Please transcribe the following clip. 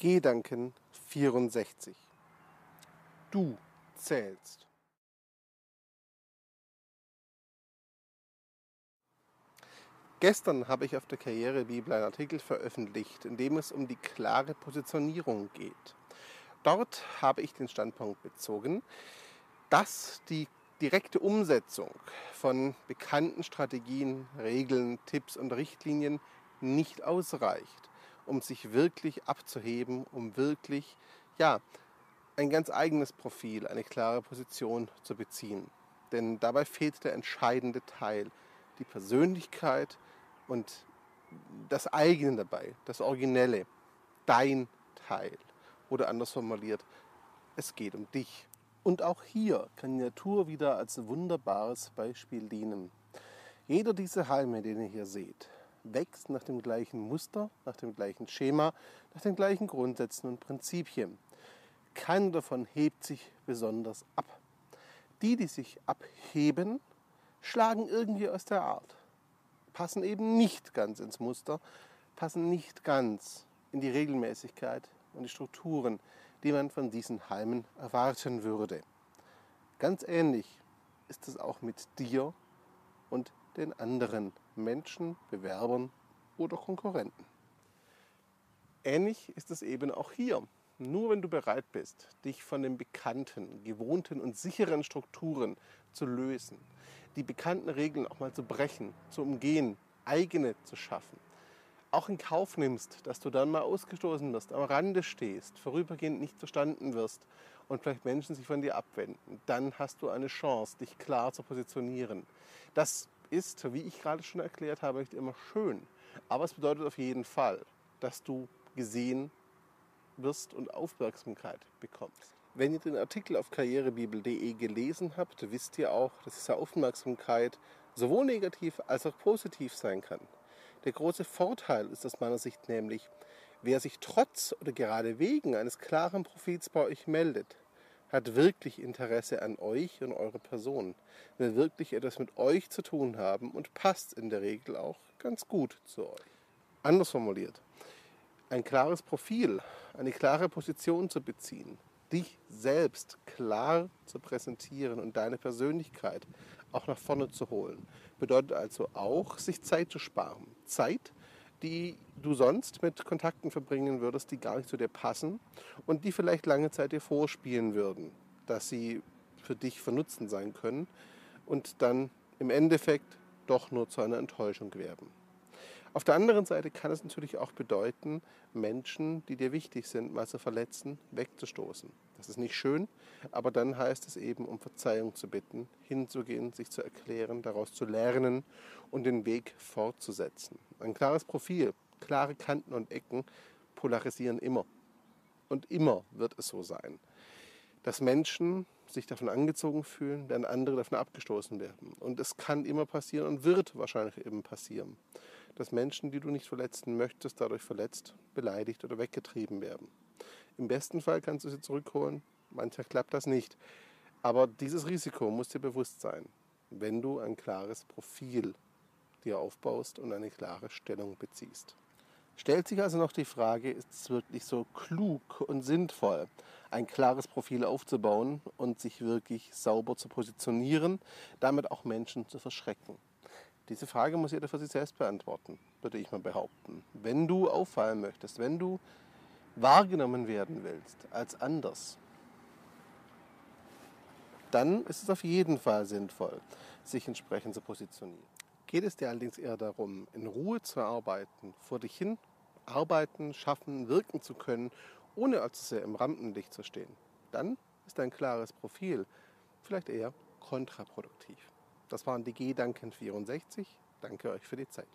Gedanken 64. Du zählst. Gestern habe ich auf der Karrierebibel einen Artikel veröffentlicht, in dem es um die klare Positionierung geht. Dort habe ich den Standpunkt bezogen, dass die direkte Umsetzung von bekannten Strategien, Regeln, Tipps und Richtlinien nicht ausreicht um sich wirklich abzuheben, um wirklich, ja, ein ganz eigenes Profil, eine klare Position zu beziehen. Denn dabei fehlt der entscheidende Teil, die Persönlichkeit und das eigene dabei, das Originelle, dein Teil. Oder anders formuliert, es geht um dich. Und auch hier kann die Natur wieder als wunderbares Beispiel dienen. Jeder dieser Halme, den ihr hier seht, wächst nach dem gleichen Muster, nach dem gleichen Schema, nach den gleichen Grundsätzen und Prinzipien. Keiner davon hebt sich besonders ab. Die, die sich abheben, schlagen irgendwie aus der Art, passen eben nicht ganz ins Muster, passen nicht ganz in die Regelmäßigkeit und die Strukturen, die man von diesen Halmen erwarten würde. Ganz ähnlich ist es auch mit dir und den anderen Menschen, Bewerbern oder Konkurrenten. Ähnlich ist es eben auch hier. Nur wenn du bereit bist, dich von den bekannten, gewohnten und sicheren Strukturen zu lösen, die bekannten Regeln auch mal zu brechen, zu umgehen, eigene zu schaffen, auch in Kauf nimmst, dass du dann mal ausgestoßen wirst, am Rande stehst, vorübergehend nicht verstanden wirst und vielleicht Menschen sich von dir abwenden, dann hast du eine Chance, dich klar zu positionieren. Das ist, wie ich gerade schon erklärt habe, nicht immer schön. Aber es bedeutet auf jeden Fall, dass du gesehen wirst und Aufmerksamkeit bekommst. Wenn ihr den Artikel auf karrierebibel.de gelesen habt, wisst ihr auch, dass diese Aufmerksamkeit sowohl negativ als auch positiv sein kann. Der große Vorteil ist aus meiner Sicht nämlich, wer sich trotz oder gerade wegen eines klaren Profils bei euch meldet, hat wirklich Interesse an euch und eurer Person, will wirklich etwas mit euch zu tun haben und passt in der Regel auch ganz gut zu euch. Anders formuliert, ein klares Profil, eine klare Position zu beziehen, dich selbst klar zu präsentieren und deine Persönlichkeit auch nach vorne zu holen, bedeutet also auch, sich Zeit zu sparen. Zeit, die du sonst mit Kontakten verbringen würdest, die gar nicht zu dir passen und die vielleicht lange Zeit dir vorspielen würden, dass sie für dich von Nutzen sein können und dann im Endeffekt doch nur zu einer Enttäuschung werden. Auf der anderen Seite kann es natürlich auch bedeuten, Menschen, die dir wichtig sind, mal zu verletzen, wegzustoßen. Das ist nicht schön, aber dann heißt es eben, um Verzeihung zu bitten, hinzugehen, sich zu erklären, daraus zu lernen und den Weg fortzusetzen. Ein klares Profil, klare Kanten und Ecken polarisieren immer. Und immer wird es so sein, dass Menschen sich davon angezogen fühlen, während andere davon abgestoßen werden. Und es kann immer passieren und wird wahrscheinlich eben passieren dass Menschen, die du nicht verletzen möchtest, dadurch verletzt, beleidigt oder weggetrieben werden. Im besten Fall kannst du sie zurückholen, manchmal klappt das nicht. Aber dieses Risiko muss dir bewusst sein, wenn du ein klares Profil dir aufbaust und eine klare Stellung beziehst. Stellt sich also noch die Frage, ist es wirklich so klug und sinnvoll, ein klares Profil aufzubauen und sich wirklich sauber zu positionieren, damit auch Menschen zu verschrecken? Diese Frage muss jeder für sich selbst beantworten, würde ich mal behaupten. Wenn du auffallen möchtest, wenn du wahrgenommen werden willst als anders, dann ist es auf jeden Fall sinnvoll, sich entsprechend zu positionieren. Geht es dir allerdings eher darum, in Ruhe zu arbeiten, vor dich hin arbeiten, schaffen, wirken zu können, ohne allzu sehr im Rampenlicht zu stehen, dann ist ein klares Profil vielleicht eher kontraproduktiv. Das waren die Gedanken 64. Danke euch für die Zeit.